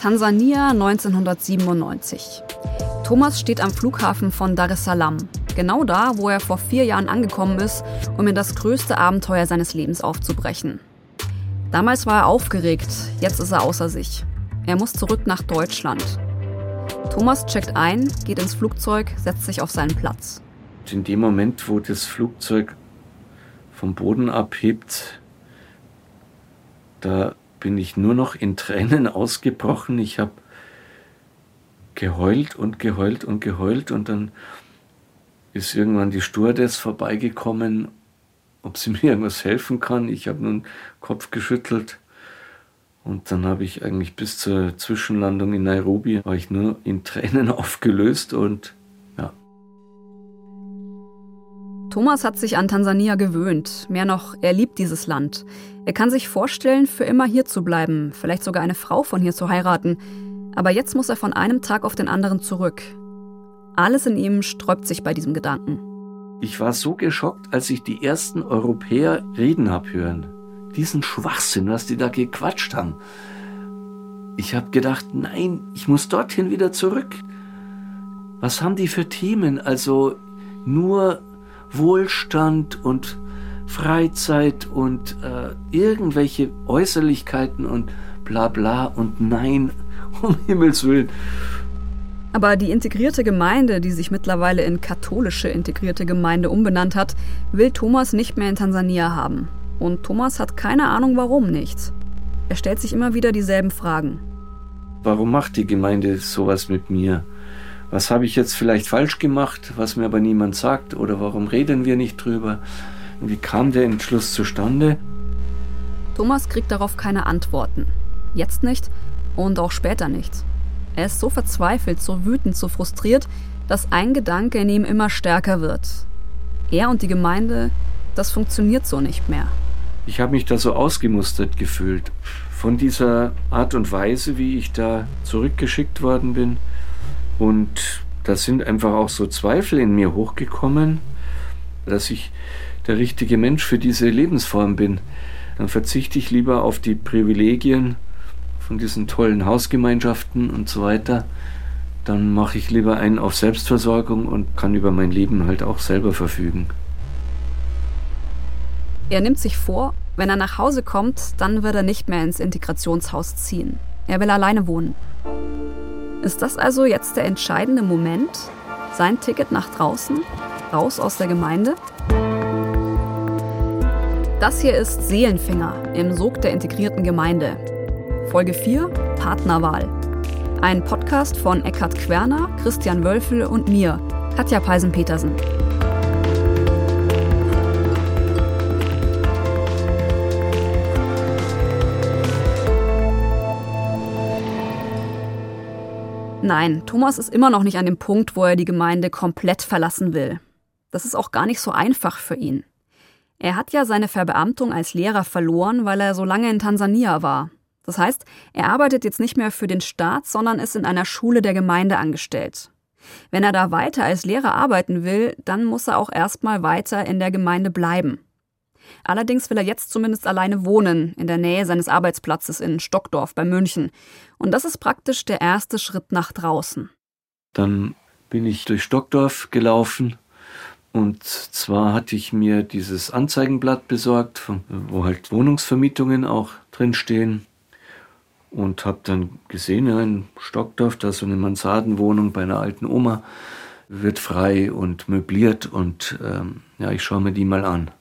Tansania 1997. Thomas steht am Flughafen von Dar es Salaam, genau da, wo er vor vier Jahren angekommen ist, um in das größte Abenteuer seines Lebens aufzubrechen. Damals war er aufgeregt, jetzt ist er außer sich. Er muss zurück nach Deutschland. Thomas checkt ein, geht ins Flugzeug, setzt sich auf seinen Platz. In dem Moment, wo das Flugzeug vom Boden abhebt, da bin ich nur noch in Tränen ausgebrochen. Ich habe geheult und geheult und geheult und dann ist irgendwann die Stewardess vorbeigekommen, ob sie mir irgendwas helfen kann. Ich habe nun Kopf geschüttelt und dann habe ich eigentlich bis zur Zwischenlandung in Nairobi war ich nur in Tränen aufgelöst und Thomas hat sich an Tansania gewöhnt. Mehr noch, er liebt dieses Land. Er kann sich vorstellen, für immer hier zu bleiben, vielleicht sogar eine Frau von hier zu heiraten. Aber jetzt muss er von einem Tag auf den anderen zurück. Alles in ihm sträubt sich bei diesem Gedanken. Ich war so geschockt, als ich die ersten Europäer reden hab hören. Diesen Schwachsinn, was die da gequatscht haben. Ich habe gedacht, nein, ich muss dorthin wieder zurück. Was haben die für Themen? Also nur Wohlstand und Freizeit und äh, irgendwelche Äußerlichkeiten und bla bla und nein, um Himmels willen. Aber die integrierte Gemeinde, die sich mittlerweile in katholische integrierte Gemeinde umbenannt hat, will Thomas nicht mehr in Tansania haben. Und Thomas hat keine Ahnung, warum nicht. Er stellt sich immer wieder dieselben Fragen. Warum macht die Gemeinde sowas mit mir? Was habe ich jetzt vielleicht falsch gemacht, was mir aber niemand sagt oder warum reden wir nicht drüber? Wie kam der Entschluss zustande? Thomas kriegt darauf keine Antworten. Jetzt nicht und auch später nicht. Er ist so verzweifelt, so wütend, so frustriert, dass ein Gedanke in ihm immer stärker wird. Er und die Gemeinde, das funktioniert so nicht mehr. Ich habe mich da so ausgemustert gefühlt. Von dieser Art und Weise, wie ich da zurückgeschickt worden bin, und da sind einfach auch so Zweifel in mir hochgekommen, dass ich der richtige Mensch für diese Lebensform bin. Dann verzichte ich lieber auf die Privilegien von diesen tollen Hausgemeinschaften und so weiter. Dann mache ich lieber einen auf Selbstversorgung und kann über mein Leben halt auch selber verfügen. Er nimmt sich vor, wenn er nach Hause kommt, dann wird er nicht mehr ins Integrationshaus ziehen. Er will alleine wohnen. Ist das also jetzt der entscheidende Moment? Sein Ticket nach draußen? Raus aus der Gemeinde? Das hier ist Seelenfinger im Sog der integrierten Gemeinde. Folge 4 Partnerwahl. Ein Podcast von Eckhard Querner, Christian Wölfel und mir, Katja Peisen-Petersen. Nein, Thomas ist immer noch nicht an dem Punkt, wo er die Gemeinde komplett verlassen will. Das ist auch gar nicht so einfach für ihn. Er hat ja seine Verbeamtung als Lehrer verloren, weil er so lange in Tansania war. Das heißt, er arbeitet jetzt nicht mehr für den Staat, sondern ist in einer Schule der Gemeinde angestellt. Wenn er da weiter als Lehrer arbeiten will, dann muss er auch erstmal weiter in der Gemeinde bleiben. Allerdings will er jetzt zumindest alleine wohnen, in der Nähe seines Arbeitsplatzes in Stockdorf bei München. Und das ist praktisch der erste Schritt nach draußen. Dann bin ich durch Stockdorf gelaufen und zwar hatte ich mir dieses Anzeigenblatt besorgt, wo halt Wohnungsvermietungen auch drinstehen. Und habe dann gesehen, ja, in Stockdorf, da so eine Mansardenwohnung bei einer alten Oma wird frei und möbliert. Und ähm, ja, ich schaue mir die mal an.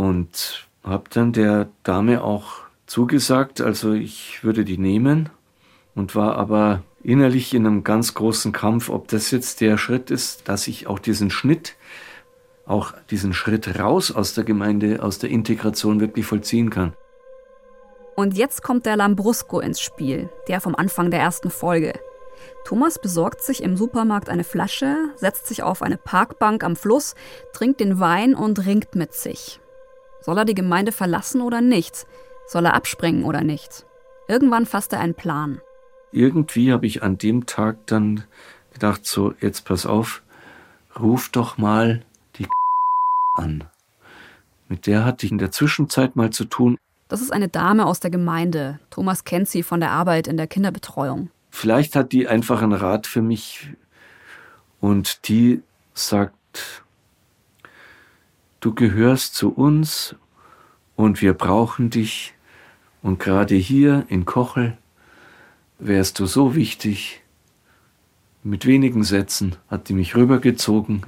Und habe dann der Dame auch zugesagt, also ich würde die nehmen und war aber innerlich in einem ganz großen Kampf, ob das jetzt der Schritt ist, dass ich auch diesen Schnitt, auch diesen Schritt raus aus der Gemeinde, aus der Integration wirklich vollziehen kann. Und jetzt kommt der Lambrusco ins Spiel, der vom Anfang der ersten Folge. Thomas besorgt sich im Supermarkt eine Flasche, setzt sich auf eine Parkbank am Fluss, trinkt den Wein und ringt mit sich. Soll er die Gemeinde verlassen oder nicht? Soll er abspringen oder nicht? Irgendwann fasst er einen Plan. Irgendwie habe ich an dem Tag dann gedacht, so, jetzt pass auf, ruf doch mal die an. Mit der hatte ich in der Zwischenzeit mal zu tun. Das ist eine Dame aus der Gemeinde. Thomas kennt sie von der Arbeit in der Kinderbetreuung. Vielleicht hat die einfach einen Rat für mich und die sagt, du gehörst zu uns und wir brauchen dich und gerade hier in Kochel wärst du so wichtig. Mit wenigen Sätzen hat die mich rübergezogen.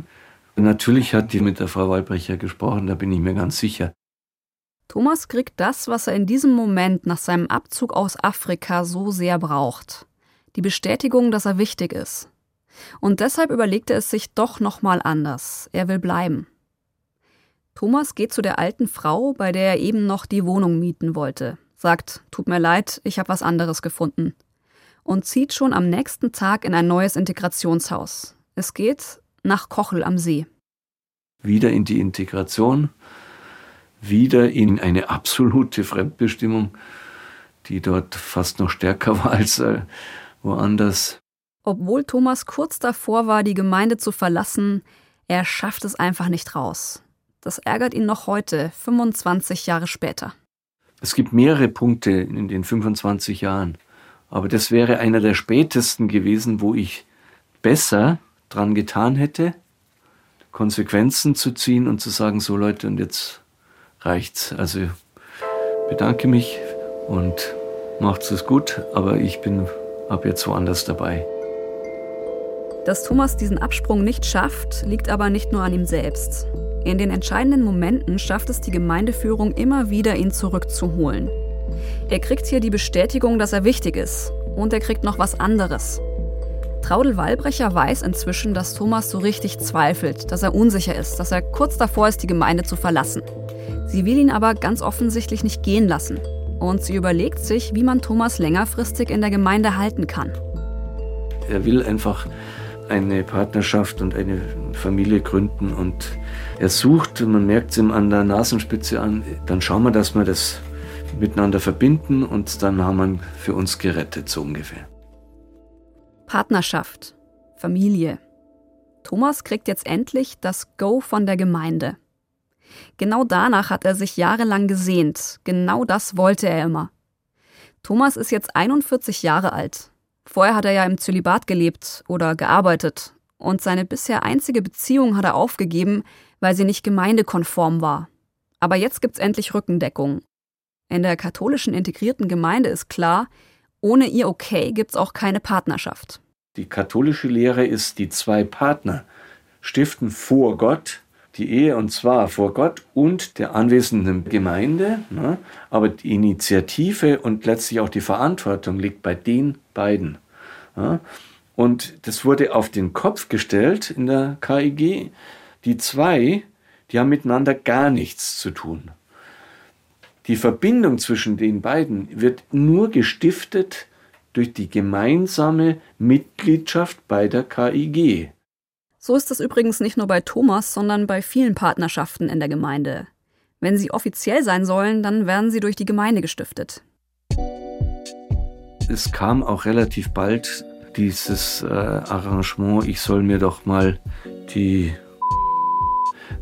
Natürlich hat die mit der Frau Walbrecher gesprochen, da bin ich mir ganz sicher. Thomas kriegt das, was er in diesem Moment nach seinem Abzug aus Afrika so sehr braucht. Die Bestätigung, dass er wichtig ist. Und deshalb überlegt er es sich doch nochmal anders. Er will bleiben. Thomas geht zu der alten Frau, bei der er eben noch die Wohnung mieten wollte, sagt, tut mir leid, ich habe was anderes gefunden. Und zieht schon am nächsten Tag in ein neues Integrationshaus. Es geht nach Kochel am See. Wieder in die Integration, wieder in eine absolute Fremdbestimmung, die dort fast noch stärker war als äh, woanders. Obwohl Thomas kurz davor war, die Gemeinde zu verlassen, er schafft es einfach nicht raus. Das ärgert ihn noch heute, 25 Jahre später. Es gibt mehrere Punkte in den 25 Jahren, aber das wäre einer der spätesten gewesen, wo ich besser dran getan hätte, Konsequenzen zu ziehen und zu sagen, so Leute, und jetzt reicht's. Also bedanke mich und macht's es gut, aber ich bin ab jetzt woanders dabei. Dass Thomas diesen Absprung nicht schafft, liegt aber nicht nur an ihm selbst. In den entscheidenden Momenten schafft es die Gemeindeführung immer wieder, ihn zurückzuholen. Er kriegt hier die Bestätigung, dass er wichtig ist. Und er kriegt noch was anderes. Traudel Wallbrecher weiß inzwischen, dass Thomas so richtig zweifelt, dass er unsicher ist, dass er kurz davor ist, die Gemeinde zu verlassen. Sie will ihn aber ganz offensichtlich nicht gehen lassen. Und sie überlegt sich, wie man Thomas längerfristig in der Gemeinde halten kann. Er will einfach eine Partnerschaft und eine Familie gründen und er sucht, man merkt es ihm an der Nasenspitze an, dann schauen wir, dass wir das miteinander verbinden und dann haben wir für uns gerettet, so ungefähr. Partnerschaft, Familie. Thomas kriegt jetzt endlich das Go von der Gemeinde. Genau danach hat er sich jahrelang gesehnt. Genau das wollte er immer. Thomas ist jetzt 41 Jahre alt. Vorher hat er ja im Zölibat gelebt oder gearbeitet. Und seine bisher einzige Beziehung hat er aufgegeben, weil sie nicht gemeindekonform war. Aber jetzt gibt's endlich Rückendeckung. In der katholischen integrierten Gemeinde ist klar, ohne ihr Okay gibt's auch keine Partnerschaft. Die katholische Lehre ist, die zwei Partner stiften vor Gott die Ehe und zwar vor Gott und der anwesenden Gemeinde. Ne? Aber die Initiative und letztlich auch die Verantwortung liegt bei den beiden. Ja? Und das wurde auf den Kopf gestellt in der KIG. Die zwei, die haben miteinander gar nichts zu tun. Die Verbindung zwischen den beiden wird nur gestiftet durch die gemeinsame Mitgliedschaft bei der KIG. So ist es übrigens nicht nur bei Thomas, sondern bei vielen Partnerschaften in der Gemeinde. Wenn sie offiziell sein sollen, dann werden sie durch die Gemeinde gestiftet. Es kam auch relativ bald dieses äh, Arrangement, ich soll mir doch mal die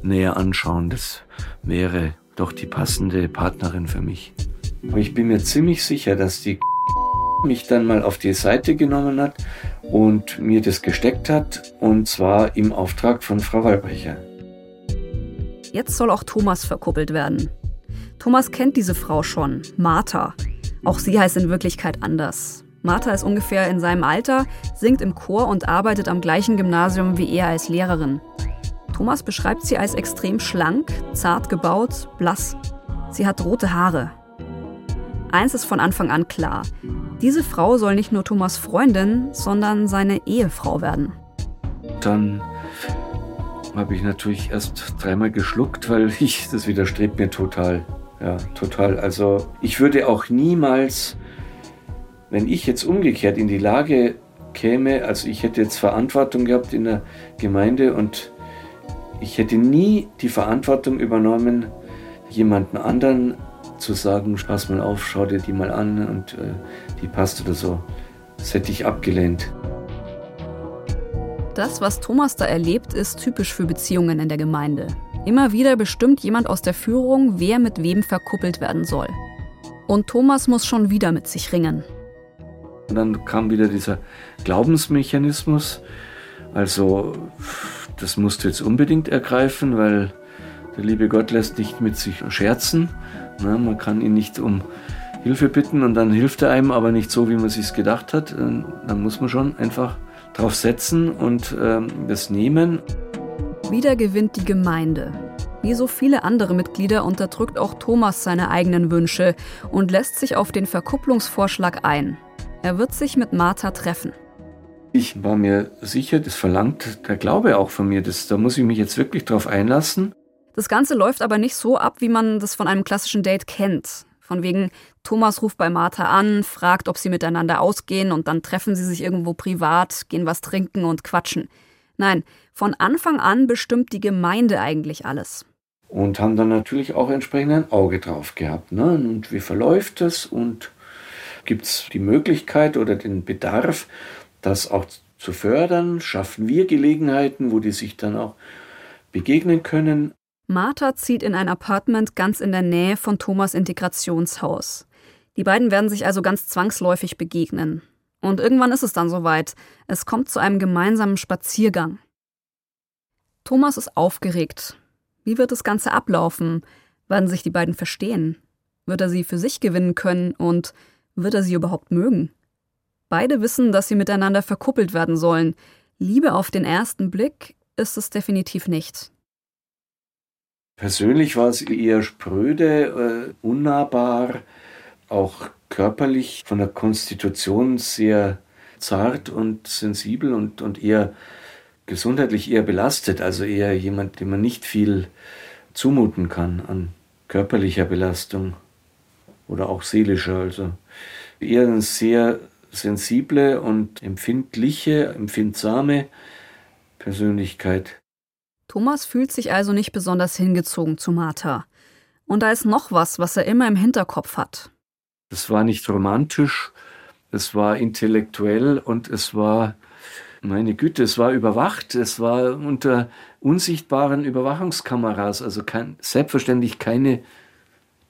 näher anschauen. Das wäre doch die passende Partnerin für mich. Aber ich bin mir ziemlich sicher, dass die mich dann mal auf die Seite genommen hat und mir das gesteckt hat, und zwar im Auftrag von Frau Walbrecher. Jetzt soll auch Thomas verkuppelt werden. Thomas kennt diese Frau schon, Martha. Auch sie heißt in Wirklichkeit anders. Martha ist ungefähr in seinem Alter, singt im Chor und arbeitet am gleichen Gymnasium wie er als Lehrerin. Thomas beschreibt sie als extrem schlank, zart gebaut, blass. Sie hat rote Haare. Eins ist von Anfang an klar. Diese Frau soll nicht nur Thomas Freundin, sondern seine Ehefrau werden. Dann habe ich natürlich erst dreimal geschluckt, weil ich, das widerstrebt mir total. Ja, total. Also ich würde auch niemals, wenn ich jetzt umgekehrt in die Lage käme, also ich hätte jetzt Verantwortung gehabt in der Gemeinde und ich hätte nie die Verantwortung übernommen, jemanden anderen zu sagen, pass mal auf, schau dir die mal an und äh, die passt oder so. Das hätte ich abgelehnt. Das, was Thomas da erlebt, ist typisch für Beziehungen in der Gemeinde. Immer wieder bestimmt jemand aus der Führung, wer mit wem verkuppelt werden soll. Und Thomas muss schon wieder mit sich ringen. Und dann kam wieder dieser Glaubensmechanismus. Also, das musst du jetzt unbedingt ergreifen, weil der liebe Gott lässt nicht mit sich scherzen. Na, man kann ihn nicht um Hilfe bitten und dann hilft er einem, aber nicht so, wie man sich gedacht hat. Dann muss man schon einfach drauf setzen und ähm, das nehmen. Wieder gewinnt die Gemeinde. Wie so viele andere Mitglieder unterdrückt auch Thomas seine eigenen Wünsche und lässt sich auf den Verkupplungsvorschlag ein. Er wird sich mit Martha treffen. Ich war mir sicher, das verlangt der Glaube auch von mir. Das, da muss ich mich jetzt wirklich drauf einlassen. Das Ganze läuft aber nicht so ab, wie man das von einem klassischen Date kennt. Von wegen, Thomas ruft bei Martha an, fragt, ob sie miteinander ausgehen und dann treffen sie sich irgendwo privat, gehen was trinken und quatschen. Nein, von Anfang an bestimmt die Gemeinde eigentlich alles. Und haben dann natürlich auch entsprechend ein Auge drauf gehabt. Ne? Und wie verläuft es und gibt es die Möglichkeit oder den Bedarf, das auch zu fördern? Schaffen wir Gelegenheiten, wo die sich dann auch begegnen können? Martha zieht in ein Apartment ganz in der Nähe von Thomas Integrationshaus. Die beiden werden sich also ganz zwangsläufig begegnen. Und irgendwann ist es dann soweit. Es kommt zu einem gemeinsamen Spaziergang. Thomas ist aufgeregt. Wie wird das Ganze ablaufen? Werden sich die beiden verstehen? Wird er sie für sich gewinnen können und wird er sie überhaupt mögen? Beide wissen, dass sie miteinander verkuppelt werden sollen. Liebe auf den ersten Blick ist es definitiv nicht. Persönlich war es eher spröde, äh, unnahbar, auch körperlich von der Konstitution sehr zart und sensibel und, und eher gesundheitlich eher belastet, also eher jemand, dem man nicht viel zumuten kann an körperlicher Belastung oder auch seelischer. Also eher eine sehr sensible und empfindliche, empfindsame Persönlichkeit. Thomas fühlt sich also nicht besonders hingezogen zu Martha. Und da ist noch was, was er immer im Hinterkopf hat. Es war nicht romantisch, es war intellektuell und es war, meine Güte, es war überwacht, es war unter unsichtbaren Überwachungskameras, also kein, selbstverständlich keine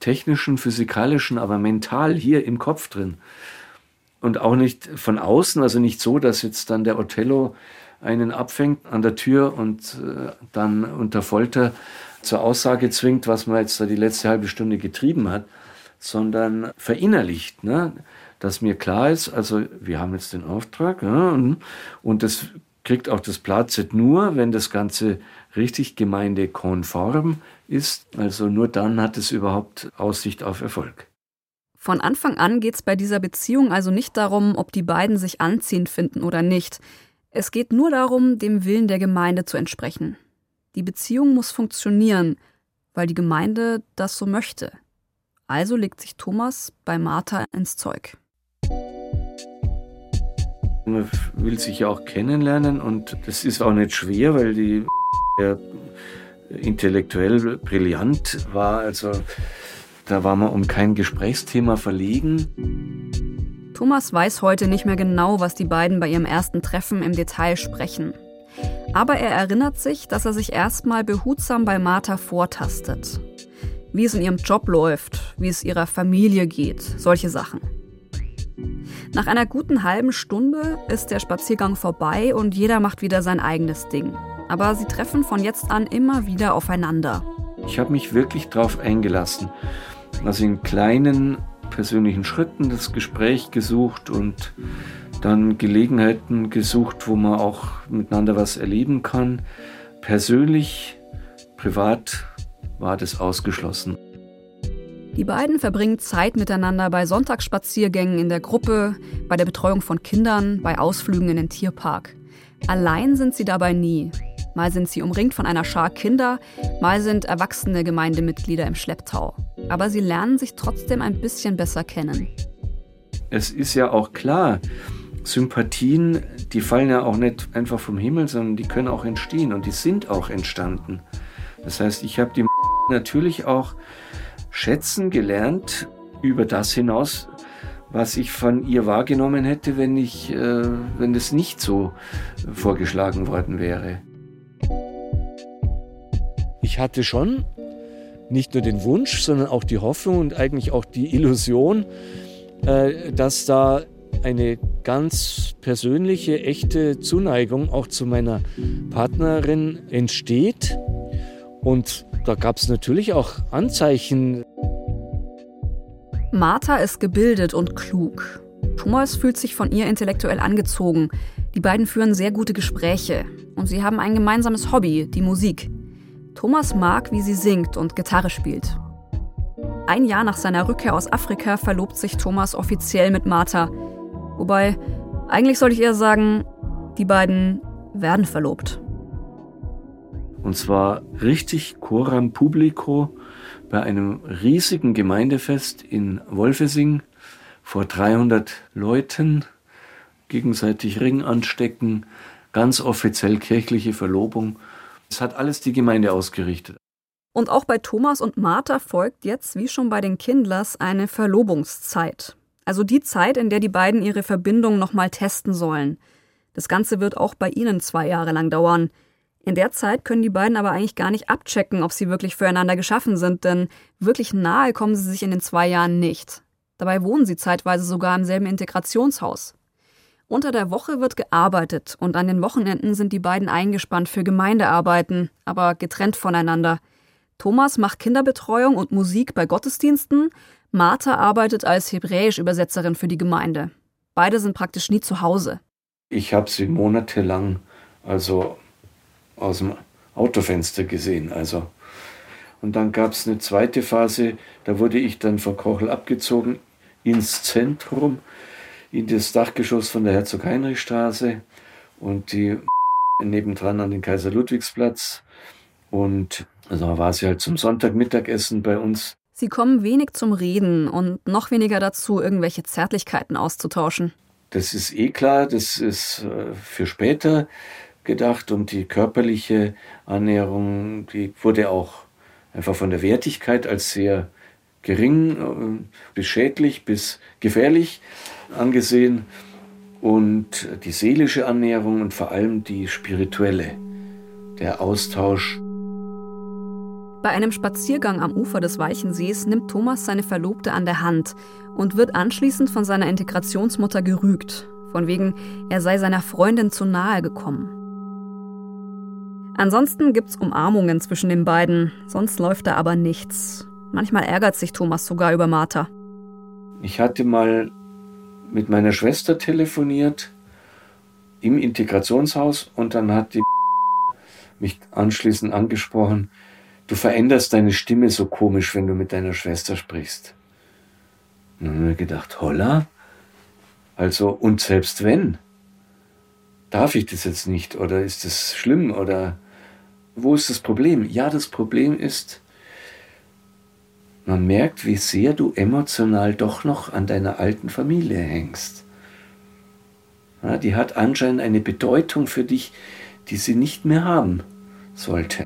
technischen, physikalischen, aber mental hier im Kopf drin. Und auch nicht von außen, also nicht so, dass jetzt dann der Othello einen abfängt an der Tür und äh, dann unter Folter zur Aussage zwingt, was man jetzt da die letzte halbe Stunde getrieben hat, sondern verinnerlicht, ne? dass mir klar ist, also wir haben jetzt den Auftrag ja, und, und das kriegt auch das Platzet nur, wenn das Ganze richtig gemeindekonform ist. Also nur dann hat es überhaupt Aussicht auf Erfolg. Von Anfang an geht es bei dieser Beziehung also nicht darum, ob die beiden sich anziehend finden oder nicht. Es geht nur darum, dem Willen der Gemeinde zu entsprechen. Die Beziehung muss funktionieren, weil die Gemeinde das so möchte. Also legt sich Thomas bei Martha ins Zeug. Man will sich ja auch kennenlernen und das ist auch nicht schwer, weil die ja intellektuell brillant war. Also da war man um kein Gesprächsthema verlegen. Thomas weiß heute nicht mehr genau, was die beiden bei ihrem ersten Treffen im Detail sprechen. Aber er erinnert sich, dass er sich erstmal behutsam bei Martha vortastet. Wie es in ihrem Job läuft, wie es ihrer Familie geht, solche Sachen. Nach einer guten halben Stunde ist der Spaziergang vorbei und jeder macht wieder sein eigenes Ding. Aber sie treffen von jetzt an immer wieder aufeinander. Ich habe mich wirklich darauf eingelassen. Also in kleinen persönlichen Schritten das Gespräch gesucht und dann Gelegenheiten gesucht, wo man auch miteinander was erleben kann. Persönlich, privat war das ausgeschlossen. Die beiden verbringen Zeit miteinander bei Sonntagsspaziergängen in der Gruppe, bei der Betreuung von Kindern, bei Ausflügen in den Tierpark. Allein sind sie dabei nie. Mal sind sie umringt von einer Schar Kinder, mal sind erwachsene Gemeindemitglieder im Schlepptau. Aber sie lernen sich trotzdem ein bisschen besser kennen. Es ist ja auch klar, Sympathien, die fallen ja auch nicht einfach vom Himmel, sondern die können auch entstehen und die sind auch entstanden. Das heißt, ich habe die natürlich auch schätzen gelernt über das hinaus, was ich von ihr wahrgenommen hätte, wenn ich, äh, wenn das nicht so vorgeschlagen worden wäre. ich hatte schon nicht nur den Wunsch, sondern auch die Hoffnung und eigentlich auch die Illusion, äh, dass da eine ganz persönliche, echte Zuneigung auch zu meiner Partnerin entsteht. Und da gab es natürlich auch Anzeichen. Martha ist gebildet und klug. Thomas fühlt sich von ihr intellektuell angezogen. Die beiden führen sehr gute Gespräche und sie haben ein gemeinsames Hobby, die Musik. Thomas mag, wie sie singt und Gitarre spielt. Ein Jahr nach seiner Rückkehr aus Afrika verlobt sich Thomas offiziell mit Martha. Wobei, eigentlich sollte ich eher sagen, die beiden werden verlobt. Und zwar richtig coram publico bei einem riesigen Gemeindefest in Wolfesing vor 300 Leuten gegenseitig Ring anstecken, ganz offiziell kirchliche Verlobung. Es hat alles die Gemeinde ausgerichtet. Und auch bei Thomas und Martha folgt jetzt, wie schon bei den Kindlers, eine Verlobungszeit. Also die Zeit, in der die beiden ihre Verbindung nochmal testen sollen. Das Ganze wird auch bei ihnen zwei Jahre lang dauern. In der Zeit können die beiden aber eigentlich gar nicht abchecken, ob sie wirklich füreinander geschaffen sind, denn wirklich nahe kommen sie sich in den zwei Jahren nicht. Dabei wohnen sie zeitweise sogar im selben Integrationshaus. Unter der Woche wird gearbeitet und an den Wochenenden sind die beiden eingespannt für Gemeindearbeiten, aber getrennt voneinander. Thomas macht Kinderbetreuung und Musik bei Gottesdiensten, Martha arbeitet als Hebräisch-Übersetzerin für die Gemeinde. Beide sind praktisch nie zu Hause. Ich habe sie monatelang also aus dem Autofenster gesehen. Also. Und dann gab es eine zweite Phase, da wurde ich dann von Kochel abgezogen ins Zentrum, in das Dachgeschoss von der Herzog-Heinrich-Straße und die nebendran an den Kaiser-Ludwigsplatz. Und also da war sie halt zum Sonntagmittagessen bei uns. Sie kommen wenig zum Reden und noch weniger dazu, irgendwelche Zärtlichkeiten auszutauschen. Das ist eh klar, das ist äh, für später gedacht und die körperliche Annäherung, die wurde auch einfach von der Wertigkeit als sehr gering äh, bis schädlich bis gefährlich angesehen und die seelische Annäherung und vor allem die spirituelle, der Austausch. Bei einem Spaziergang am Ufer des Weichensees nimmt Thomas seine Verlobte an der Hand und wird anschließend von seiner Integrationsmutter gerügt, von wegen, er sei seiner Freundin zu nahe gekommen. Ansonsten gibt's Umarmungen zwischen den beiden, sonst läuft da aber nichts. Manchmal ärgert sich Thomas sogar über Martha. Ich hatte mal mit meiner Schwester telefoniert im Integrationshaus und dann hat die mich anschließend angesprochen, du veränderst deine Stimme so komisch, wenn du mit deiner Schwester sprichst. Und dann habe ich gedacht, holla, also und selbst wenn, darf ich das jetzt nicht oder ist das schlimm oder wo ist das Problem? Ja, das Problem ist, man merkt, wie sehr du emotional doch noch an deiner alten Familie hängst. Ja, die hat anscheinend eine Bedeutung für dich, die sie nicht mehr haben sollte.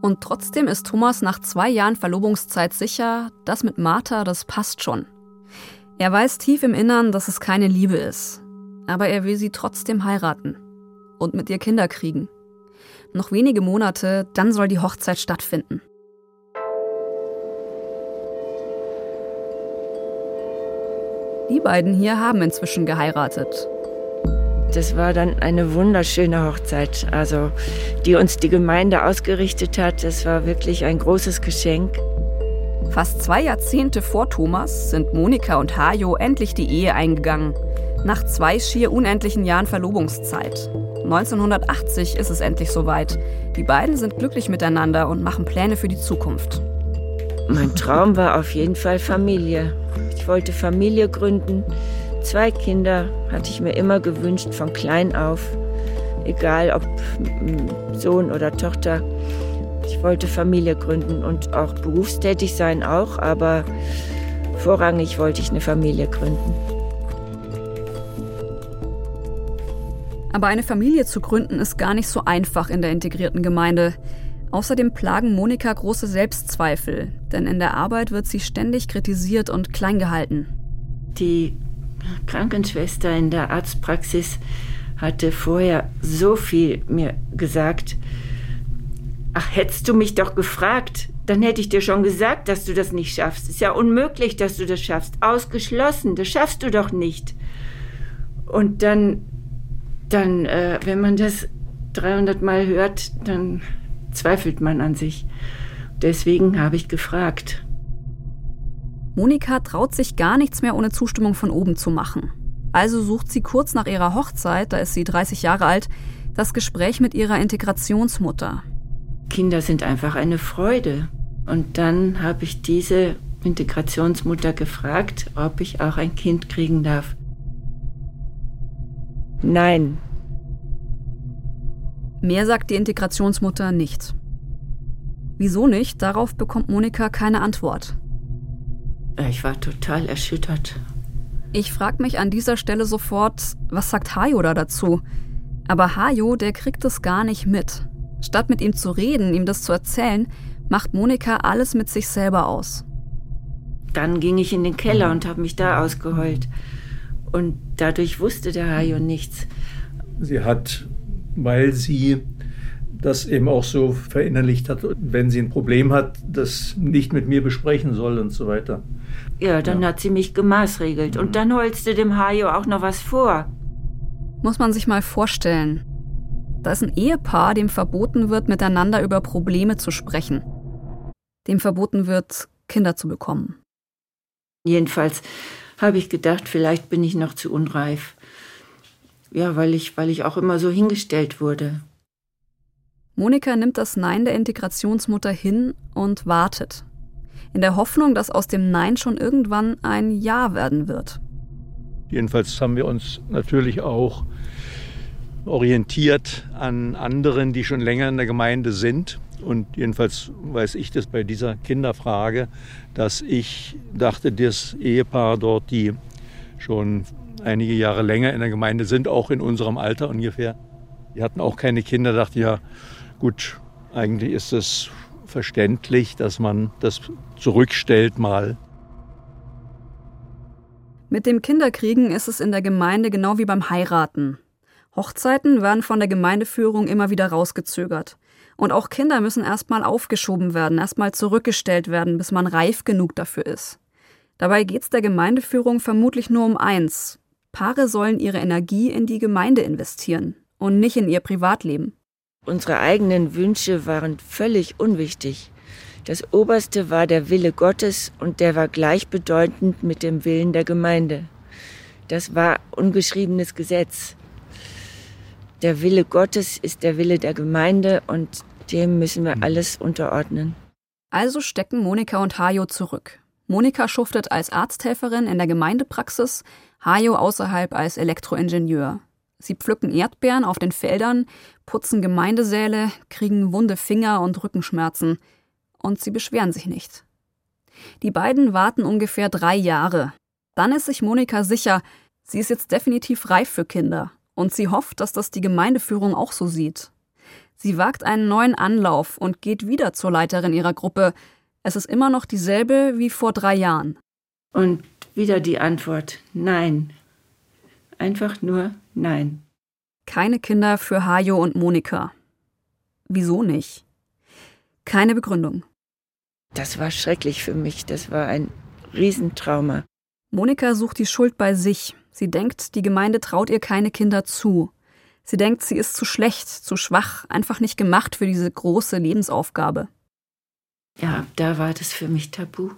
Und trotzdem ist Thomas nach zwei Jahren Verlobungszeit sicher, das mit Martha, das passt schon. Er weiß tief im Innern, dass es keine Liebe ist. Aber er will sie trotzdem heiraten und mit ihr Kinder kriegen. Noch wenige Monate, dann soll die Hochzeit stattfinden. Die beiden hier haben inzwischen geheiratet. Das war dann eine wunderschöne Hochzeit, also die uns die Gemeinde ausgerichtet hat. Das war wirklich ein großes Geschenk. Fast zwei Jahrzehnte vor Thomas sind Monika und Hajo endlich die Ehe eingegangen. Nach zwei schier unendlichen Jahren Verlobungszeit. 1980 ist es endlich soweit. Die beiden sind glücklich miteinander und machen Pläne für die Zukunft. Mein Traum war auf jeden Fall Familie. Ich wollte Familie gründen. Zwei Kinder hatte ich mir immer gewünscht, von klein auf. Egal ob Sohn oder Tochter. Ich wollte Familie gründen und auch berufstätig sein auch, aber vorrangig wollte ich eine Familie gründen. Aber eine Familie zu gründen ist gar nicht so einfach in der integrierten Gemeinde. Außerdem plagen Monika große Selbstzweifel, denn in der Arbeit wird sie ständig kritisiert und klein gehalten. Die Krankenschwester in der Arztpraxis hatte vorher so viel mir gesagt, Ach, hättest du mich doch gefragt, dann hätte ich dir schon gesagt, dass du das nicht schaffst. Ist ja unmöglich, dass du das schaffst. Ausgeschlossen, das schaffst du doch nicht. Und dann, dann, äh, wenn man das 300 Mal hört, dann zweifelt man an sich. Deswegen habe ich gefragt. Monika traut sich gar nichts mehr ohne Zustimmung von oben zu machen. Also sucht sie kurz nach ihrer Hochzeit, da ist sie 30 Jahre alt, das Gespräch mit ihrer Integrationsmutter. Kinder sind einfach eine Freude. Und dann habe ich diese Integrationsmutter gefragt, ob ich auch ein Kind kriegen darf. Nein. Mehr sagt die Integrationsmutter nicht. Wieso nicht? Darauf bekommt Monika keine Antwort. Ich war total erschüttert. Ich frage mich an dieser Stelle sofort, was sagt Hajo da dazu? Aber Hajo, der kriegt es gar nicht mit. Statt mit ihm zu reden, ihm das zu erzählen, macht Monika alles mit sich selber aus. Dann ging ich in den Keller und habe mich da ausgeheult. Und dadurch wusste der Hajo nichts. Sie hat, weil sie das eben auch so verinnerlicht hat, wenn sie ein Problem hat, das nicht mit mir besprechen soll und so weiter. Ja, dann ja. hat sie mich gemaßregelt. Und dann holste dem Hajo auch noch was vor. Muss man sich mal vorstellen. Da ist ein Ehepaar, dem verboten wird, miteinander über Probleme zu sprechen. Dem verboten wird, Kinder zu bekommen. Jedenfalls habe ich gedacht, vielleicht bin ich noch zu unreif. Ja, weil ich, weil ich auch immer so hingestellt wurde. Monika nimmt das Nein der Integrationsmutter hin und wartet. In der Hoffnung, dass aus dem Nein schon irgendwann ein Ja werden wird. Jedenfalls haben wir uns natürlich auch orientiert an anderen, die schon länger in der Gemeinde sind. Und jedenfalls weiß ich das bei dieser Kinderfrage, dass ich dachte, das Ehepaar dort, die schon einige Jahre länger in der Gemeinde sind, auch in unserem Alter ungefähr, die hatten auch keine Kinder, dachte ja, gut, eigentlich ist es verständlich, dass man das zurückstellt mal. Mit dem Kinderkriegen ist es in der Gemeinde genau wie beim Heiraten. Hochzeiten werden von der Gemeindeführung immer wieder rausgezögert. Und auch Kinder müssen erstmal aufgeschoben werden, erstmal zurückgestellt werden, bis man reif genug dafür ist. Dabei geht es der Gemeindeführung vermutlich nur um eins. Paare sollen ihre Energie in die Gemeinde investieren und nicht in ihr Privatleben. Unsere eigenen Wünsche waren völlig unwichtig. Das Oberste war der Wille Gottes und der war gleichbedeutend mit dem Willen der Gemeinde. Das war ungeschriebenes Gesetz. Der Wille Gottes ist der Wille der Gemeinde und dem müssen wir alles unterordnen. Also stecken Monika und Hajo zurück. Monika schuftet als Arzthelferin in der Gemeindepraxis, Hajo außerhalb als Elektroingenieur. Sie pflücken Erdbeeren auf den Feldern, putzen Gemeindesäle, kriegen wunde Finger und Rückenschmerzen. Und sie beschweren sich nicht. Die beiden warten ungefähr drei Jahre. Dann ist sich Monika sicher, sie ist jetzt definitiv reif für Kinder. Und sie hofft, dass das die Gemeindeführung auch so sieht. Sie wagt einen neuen Anlauf und geht wieder zur Leiterin ihrer Gruppe. Es ist immer noch dieselbe wie vor drei Jahren. Und wieder die Antwort Nein. Einfach nur Nein. Keine Kinder für Hajo und Monika. Wieso nicht? Keine Begründung. Das war schrecklich für mich. Das war ein Riesentrauma. Monika sucht die Schuld bei sich. Sie denkt, die Gemeinde traut ihr keine Kinder zu. Sie denkt, sie ist zu schlecht, zu schwach, einfach nicht gemacht für diese große Lebensaufgabe. Ja, da war das für mich tabu.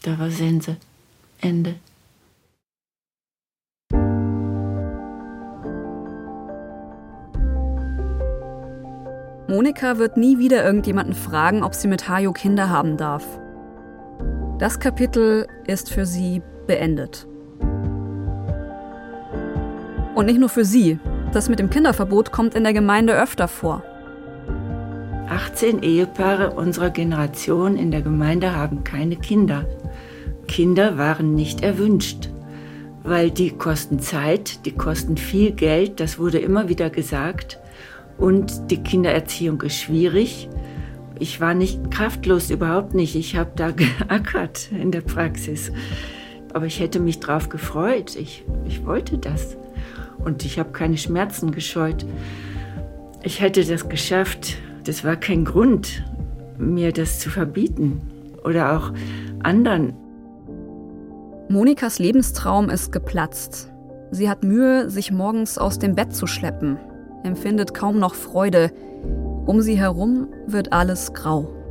Da war Sense. Ende. Monika wird nie wieder irgendjemanden fragen, ob sie mit Hajo Kinder haben darf. Das Kapitel ist für sie beendet. Und nicht nur für sie. Das mit dem Kinderverbot kommt in der Gemeinde öfter vor. 18 Ehepaare unserer Generation in der Gemeinde haben keine Kinder. Kinder waren nicht erwünscht, weil die kosten Zeit, die kosten viel Geld, das wurde immer wieder gesagt. Und die Kindererziehung ist schwierig. Ich war nicht kraftlos, überhaupt nicht. Ich habe da geackert in der Praxis. Aber ich hätte mich drauf gefreut. Ich, ich wollte das. Und ich habe keine Schmerzen gescheut. Ich hätte das geschafft, das war kein Grund, mir das zu verbieten oder auch anderen. Monikas Lebenstraum ist geplatzt. Sie hat Mühe, sich morgens aus dem Bett zu schleppen, empfindet kaum noch Freude. Um sie herum wird alles grau.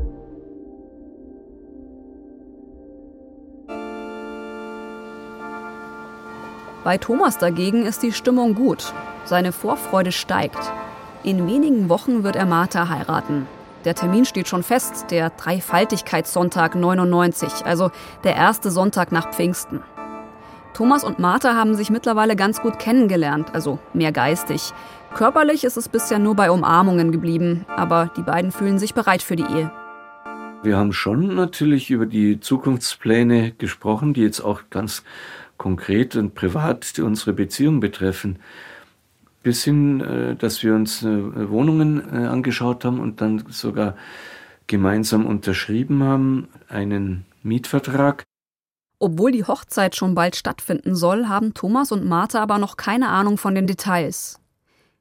Bei Thomas dagegen ist die Stimmung gut. Seine Vorfreude steigt. In wenigen Wochen wird er Martha heiraten. Der Termin steht schon fest, der Dreifaltigkeitssonntag 99, also der erste Sonntag nach Pfingsten. Thomas und Martha haben sich mittlerweile ganz gut kennengelernt, also mehr geistig. Körperlich ist es bisher nur bei Umarmungen geblieben, aber die beiden fühlen sich bereit für die Ehe. Wir haben schon natürlich über die Zukunftspläne gesprochen, die jetzt auch ganz konkret und privat unsere Beziehung betreffen. Bis hin, äh, dass wir uns äh, Wohnungen äh, angeschaut haben und dann sogar gemeinsam unterschrieben haben, einen Mietvertrag. Obwohl die Hochzeit schon bald stattfinden soll, haben Thomas und Martha aber noch keine Ahnung von den Details.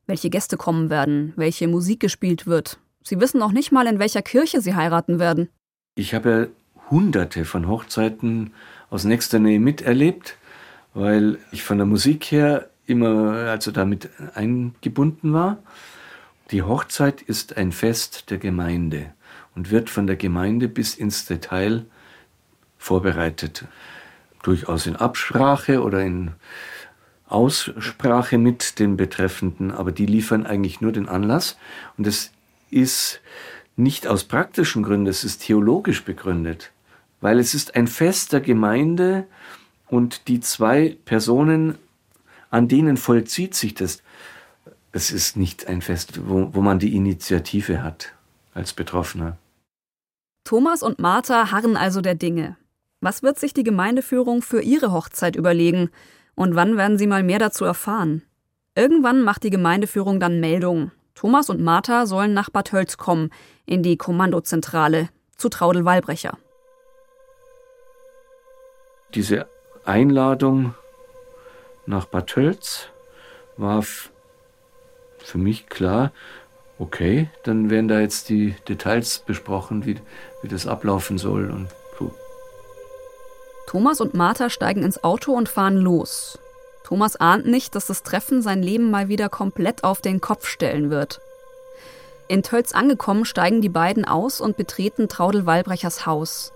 Welche Gäste kommen werden, welche Musik gespielt wird. Sie wissen noch nicht mal, in welcher Kirche sie heiraten werden. Ich habe ja hunderte von Hochzeiten aus nächster Nähe miterlebt weil ich von der Musik her immer also damit eingebunden war. Die Hochzeit ist ein Fest der Gemeinde und wird von der Gemeinde bis ins Detail vorbereitet. Durchaus in Absprache oder in Aussprache mit den Betreffenden, aber die liefern eigentlich nur den Anlass. Und es ist nicht aus praktischen Gründen, es ist theologisch begründet, weil es ist ein Fest der Gemeinde und die zwei Personen, an denen vollzieht sich das, es ist nicht ein Fest, wo, wo man die Initiative hat als Betroffener. Thomas und Martha harren also der Dinge. Was wird sich die Gemeindeführung für ihre Hochzeit überlegen? Und wann werden sie mal mehr dazu erfahren? Irgendwann macht die Gemeindeführung dann Meldung. Thomas und Martha sollen nach Bad Hölz kommen, in die Kommandozentrale, zu Traudel Wallbrecher. Diese Einladung nach Bad Tölz war für mich klar, okay, dann werden da jetzt die Details besprochen, wie, wie das ablaufen soll und so. Thomas und Martha steigen ins Auto und fahren los. Thomas ahnt nicht, dass das Treffen sein Leben mal wieder komplett auf den Kopf stellen wird. In Tölz angekommen, steigen die beiden aus und betreten Traudel Wallbrechers Haus.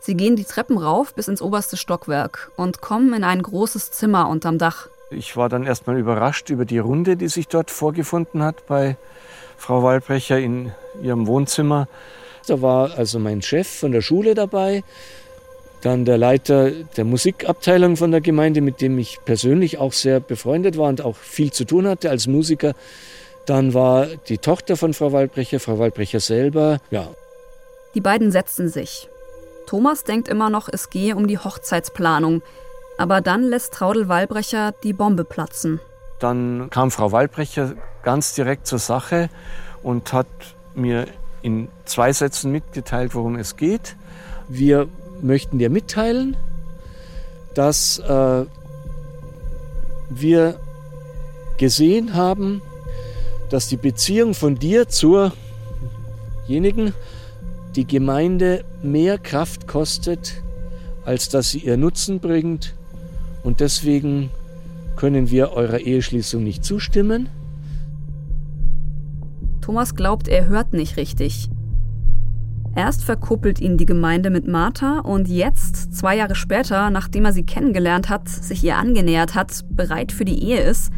Sie gehen die Treppen rauf bis ins oberste Stockwerk und kommen in ein großes Zimmer unterm Dach. Ich war dann erstmal überrascht über die Runde, die sich dort vorgefunden hat bei Frau Waldbrecher in ihrem Wohnzimmer. Da war also mein Chef von der Schule dabei, dann der Leiter der Musikabteilung von der Gemeinde, mit dem ich persönlich auch sehr befreundet war und auch viel zu tun hatte als Musiker. Dann war die Tochter von Frau Waldbrecher, Frau Waldbrecher selber. Ja. Die beiden setzten sich. Thomas denkt immer noch, es gehe um die Hochzeitsplanung. Aber dann lässt Traudel Wallbrecher die Bombe platzen. Dann kam Frau Wallbrecher ganz direkt zur Sache und hat mir in zwei Sätzen mitgeteilt, worum es geht. Wir möchten dir mitteilen, dass äh, wir gesehen haben, dass die Beziehung von dir zurjenigen die Gemeinde mehr Kraft kostet, als dass sie ihr Nutzen bringt. Und deswegen können wir eurer Eheschließung nicht zustimmen. Thomas glaubt, er hört nicht richtig. Erst verkuppelt ihn die Gemeinde mit Martha und jetzt, zwei Jahre später, nachdem er sie kennengelernt hat, sich ihr angenähert hat, bereit für die Ehe ist,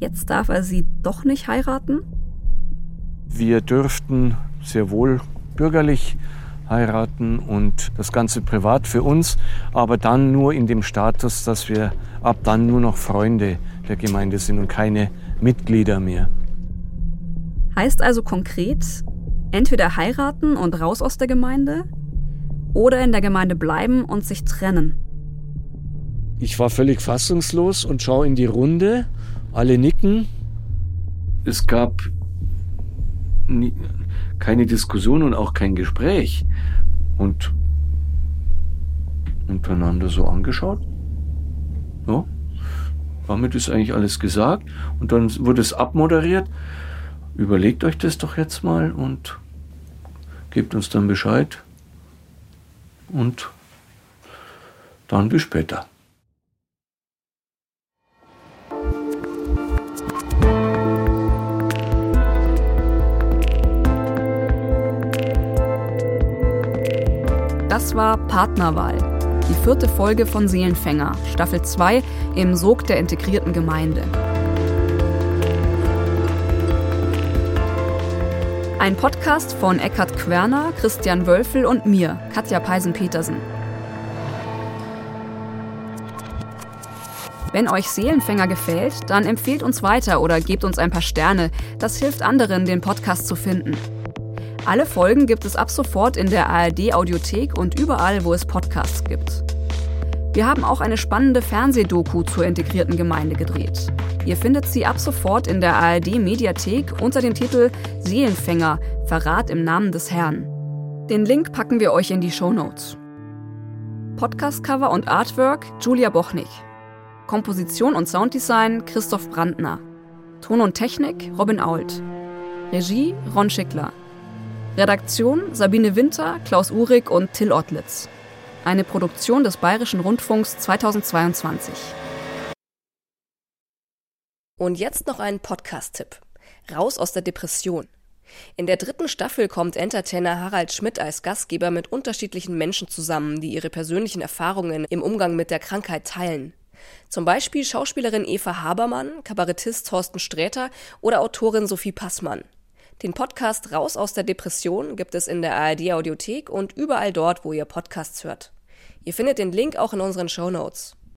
jetzt darf er sie doch nicht heiraten? Wir dürften sehr wohl bürgerlich heiraten und das Ganze privat für uns, aber dann nur in dem Status, dass wir ab dann nur noch Freunde der Gemeinde sind und keine Mitglieder mehr. Heißt also konkret, entweder heiraten und raus aus der Gemeinde oder in der Gemeinde bleiben und sich trennen. Ich war völlig fassungslos und schaue in die Runde. Alle nicken. Es gab keine Diskussion und auch kein Gespräch. Und untereinander so angeschaut. Ja, damit ist eigentlich alles gesagt. Und dann wurde es abmoderiert. überlegt euch das doch jetzt mal und gebt uns dann Bescheid. Und dann bis später. Das war Partnerwahl, die vierte Folge von Seelenfänger, Staffel 2 im Sog der integrierten Gemeinde. Ein Podcast von Eckhard Querner, Christian Wölfel und mir, Katja Peisen-Petersen. Wenn euch Seelenfänger gefällt, dann empfehlt uns weiter oder gebt uns ein paar Sterne. Das hilft anderen, den Podcast zu finden. Alle Folgen gibt es ab sofort in der ARD Audiothek und überall, wo es Podcasts gibt. Wir haben auch eine spannende Fernsehdoku zur integrierten Gemeinde gedreht. Ihr findet sie ab sofort in der ARD Mediathek unter dem Titel Seelenfänger, Verrat im Namen des Herrn. Den Link packen wir euch in die Show Notes. Podcastcover und Artwork Julia Bochnig. Komposition und Sounddesign Christoph Brandner. Ton und Technik Robin Ault. Regie Ron Schickler. Redaktion Sabine Winter, Klaus Uhrig und Till Ottlitz. Eine Produktion des Bayerischen Rundfunks 2022. Und jetzt noch ein Podcast-Tipp. Raus aus der Depression. In der dritten Staffel kommt Entertainer Harald Schmidt als Gastgeber mit unterschiedlichen Menschen zusammen, die ihre persönlichen Erfahrungen im Umgang mit der Krankheit teilen. Zum Beispiel Schauspielerin Eva Habermann, Kabarettist Thorsten Sträter oder Autorin Sophie Passmann. Den Podcast Raus aus der Depression gibt es in der ARD Audiothek und überall dort, wo ihr Podcasts hört. Ihr findet den Link auch in unseren Show Notes.